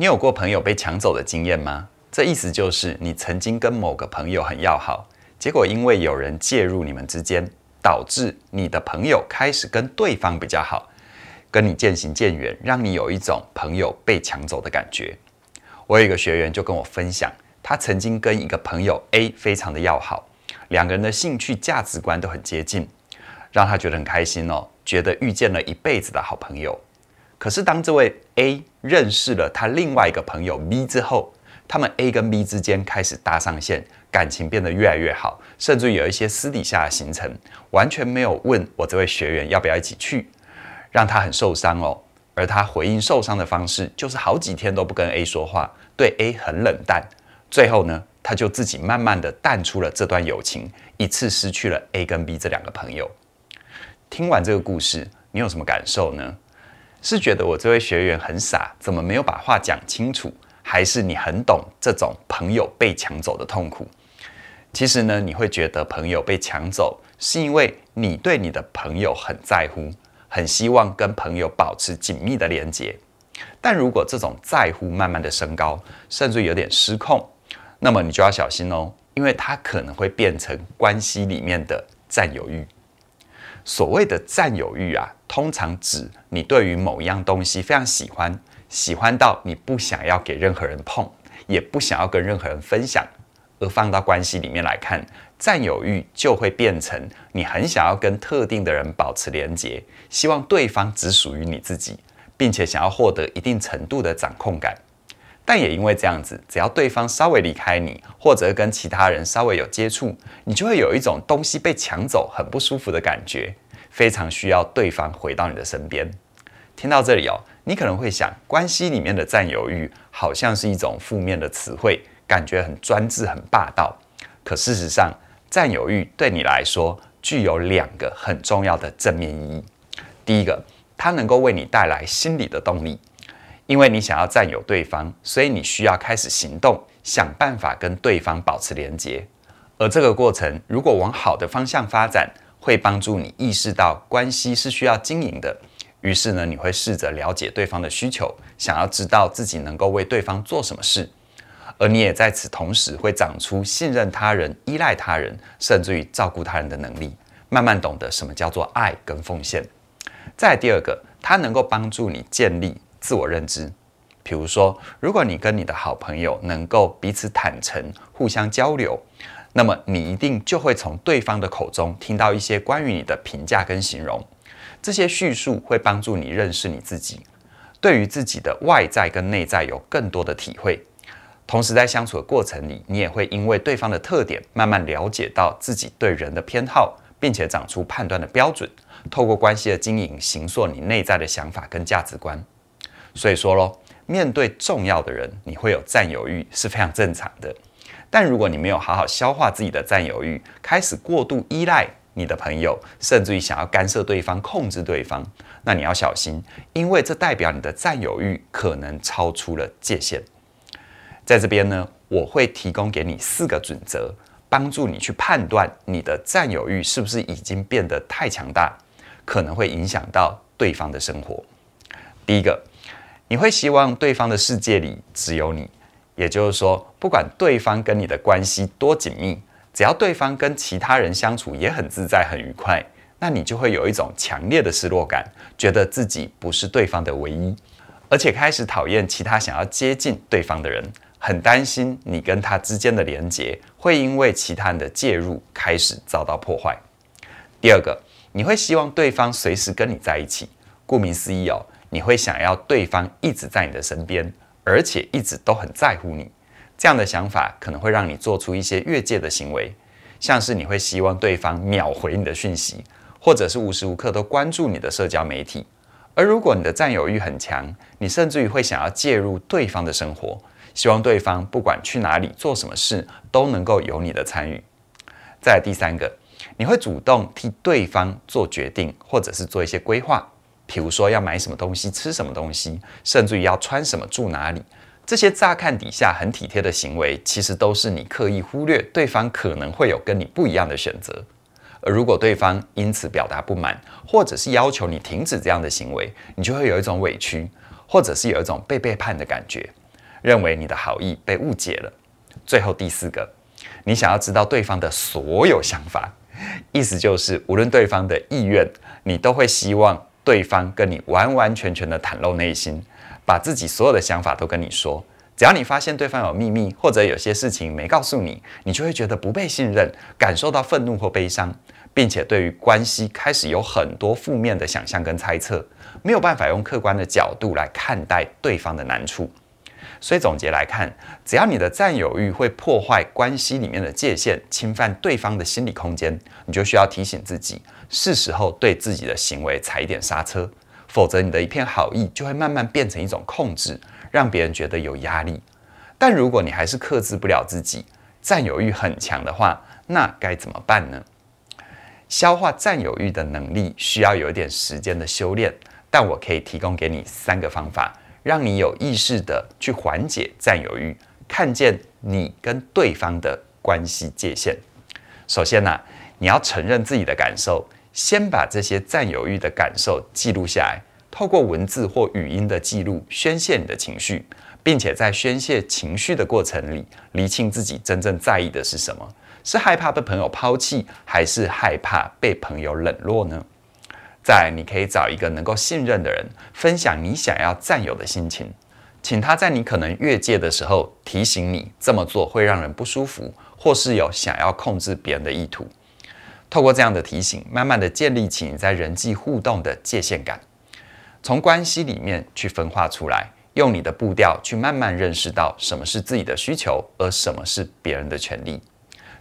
你有过朋友被抢走的经验吗？这意思就是你曾经跟某个朋友很要好，结果因为有人介入你们之间，导致你的朋友开始跟对方比较好，跟你渐行渐远，让你有一种朋友被抢走的感觉。我有一个学员就跟我分享，他曾经跟一个朋友 A 非常的要好，两个人的兴趣价值观都很接近，让他觉得很开心哦，觉得遇见了一辈子的好朋友。可是，当这位 A 认识了他另外一个朋友 B 之后，他们 A 跟 B 之间开始搭上线，感情变得越来越好，甚至有一些私底下的行程，完全没有问我这位学员要不要一起去，让他很受伤哦。而他回应受伤的方式，就是好几天都不跟 A 说话，对 A 很冷淡。最后呢，他就自己慢慢的淡出了这段友情，一次失去了 A 跟 B 这两个朋友。听完这个故事，你有什么感受呢？是觉得我这位学员很傻，怎么没有把话讲清楚？还是你很懂这种朋友被抢走的痛苦？其实呢，你会觉得朋友被抢走，是因为你对你的朋友很在乎，很希望跟朋友保持紧密的连接。但如果这种在乎慢慢的升高，甚至有点失控，那么你就要小心哦，因为它可能会变成关系里面的占有欲。所谓的占有欲啊，通常指你对于某一样东西非常喜欢，喜欢到你不想要给任何人碰，也不想要跟任何人分享。而放到关系里面来看，占有欲就会变成你很想要跟特定的人保持连结，希望对方只属于你自己，并且想要获得一定程度的掌控感。但也因为这样子，只要对方稍微离开你，或者跟其他人稍微有接触，你就会有一种东西被抢走，很不舒服的感觉，非常需要对方回到你的身边。听到这里哦，你可能会想，关系里面的占有欲好像是一种负面的词汇，感觉很专制、很霸道。可事实上，占有欲对你来说具有两个很重要的正面意义。第一个，它能够为你带来心理的动力。因为你想要占有对方，所以你需要开始行动，想办法跟对方保持连接。而这个过程如果往好的方向发展，会帮助你意识到关系是需要经营的。于是呢，你会试着了解对方的需求，想要知道自己能够为对方做什么事。而你也在此同时会长出信任他人、依赖他人，甚至于照顾他人的能力，慢慢懂得什么叫做爱跟奉献。再第二个，它能够帮助你建立。自我认知，比如说，如果你跟你的好朋友能够彼此坦诚、互相交流，那么你一定就会从对方的口中听到一些关于你的评价跟形容。这些叙述会帮助你认识你自己，对于自己的外在跟内在有更多的体会。同时，在相处的过程里，你也会因为对方的特点，慢慢了解到自己对人的偏好，并且长出判断的标准。透过关系的经营，形塑你内在的想法跟价值观。所以说喽，面对重要的人，你会有占有欲是非常正常的。但如果你没有好好消化自己的占有欲，开始过度依赖你的朋友，甚至于想要干涉对方、控制对方，那你要小心，因为这代表你的占有欲可能超出了界限。在这边呢，我会提供给你四个准则，帮助你去判断你的占有欲是不是已经变得太强大，可能会影响到对方的生活。第一个。你会希望对方的世界里只有你，也就是说，不管对方跟你的关系多紧密，只要对方跟其他人相处也很自在、很愉快，那你就会有一种强烈的失落感，觉得自己不是对方的唯一，而且开始讨厌其他想要接近对方的人，很担心你跟他之间的连结会因为其他人的介入开始遭到破坏。第二个，你会希望对方随时跟你在一起，顾名思义哦。你会想要对方一直在你的身边，而且一直都很在乎你。这样的想法可能会让你做出一些越界的行为，像是你会希望对方秒回你的讯息，或者是无时无刻都关注你的社交媒体。而如果你的占有欲很强，你甚至于会想要介入对方的生活，希望对方不管去哪里做什么事都能够有你的参与。再第三个，你会主动替对方做决定，或者是做一些规划。比如说要买什么东西、吃什么东西，甚至于要穿什么、住哪里，这些乍看底下很体贴的行为，其实都是你刻意忽略对方可能会有跟你不一样的选择。而如果对方因此表达不满，或者是要求你停止这样的行为，你就会有一种委屈，或者是有一种被背叛的感觉。认为你的好意被误解了。最后第四个，你想要知道对方的所有想法，意思就是无论对方的意愿，你都会希望对方跟你完完全全的袒露内心，把自己所有的想法都跟你说。只要你发现对方有秘密，或者有些事情没告诉你，你就会觉得不被信任，感受到愤怒或悲伤，并且对于关系开始有很多负面的想象跟猜测，没有办法用客观的角度来看待对方的难处。所以总结来看，只要你的占有欲会破坏关系里面的界限，侵犯对方的心理空间，你就需要提醒自己，是时候对自己的行为踩一点刹车，否则你的一片好意就会慢慢变成一种控制。让别人觉得有压力，但如果你还是克制不了自己，占有欲很强的话，那该怎么办呢？消化占有欲的能力需要有一点时间的修炼，但我可以提供给你三个方法，让你有意识的去缓解占有欲，看见你跟对方的关系界限。首先呢、你要承认自己的感受，先把这些占有欲的感受记录下来。透过文字或语音的记录，宣泄你的情绪，并且在宣泄情绪的过程里，厘清自己真正在意的是什么：是害怕被朋友抛弃，还是害怕被朋友冷落呢？再来，你可以找一个能够信任的人，分享你想要占有的心情，请他在你可能越界的时候，提醒你这么做会让人不舒服，或是有想要控制别人的意图。透过这样的提醒，慢慢的建立起你在人际互动的界限感。从关系里面去分化出来，用你的步调去慢慢认识到什么是自己的需求，而什么是别人的权利。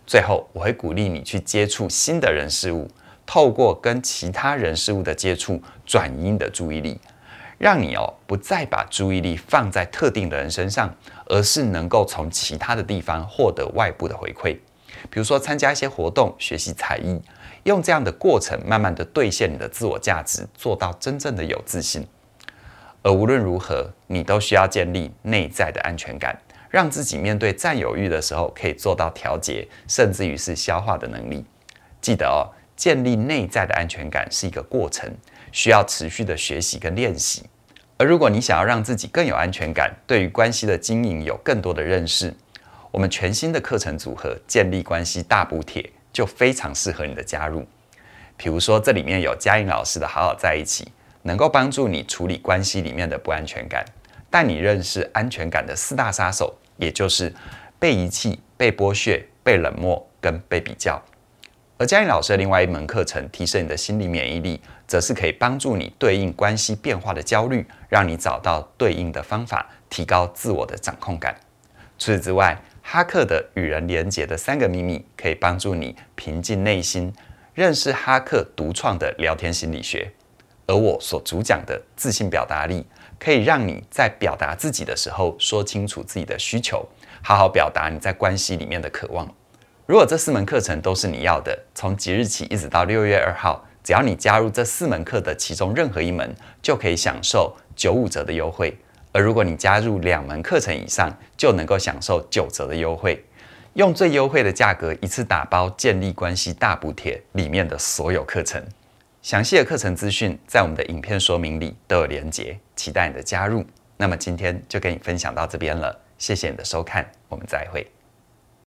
最后，我会鼓励你去接触新的人事物，透过跟其他人事物的接触，转移你的注意力，让你哦不再把注意力放在特定的人身上，而是能够从其他的地方获得外部的回馈，比如说参加一些活动，学习才艺。用这样的过程，慢慢的兑现你的自我价值，做到真正的有自信。而无论如何，你都需要建立内在的安全感，让自己面对占有欲的时候，可以做到调节，甚至于是消化的能力。记得哦，建立内在的安全感是一个过程，需要持续的学习跟练习。而如果你想要让自己更有安全感，对于关系的经营有更多的认识，我们全新的课程组合——建立关系大补帖。就非常适合你的加入，比如说这里面有嘉颖老师的好好在一起，能够帮助你处理关系里面的不安全感，带你认识安全感的四大杀手，也就是被遗弃、被剥削、被冷漠跟被比较。而嘉颖老师的另外一门课程，提升你的心理免疫力，则是可以帮助你对应关系变化的焦虑，让你找到对应的方法，提高自我的掌控感。除此之外，哈克的与人连结的三个秘密，可以帮助你平静内心，认识哈克独创的聊天心理学。而我所主讲的自信表达力，可以让你在表达自己的时候，说清楚自己的需求，好好表达你在关系里面的渴望。如果这四门课程都是你要的，从即日起一直到六月二号，只要你加入这四门课的其中任何一门，就可以享受九五折的优惠。而如果你加入两门课程以上，就能够享受九折的优惠，用最优惠的价格一次打包建立关系大补贴里面的所有课程。详细的课程资讯在我们的影片说明里都有连结，期待你的加入。那么今天就跟你分享到这边了，谢谢你的收看，我们再会。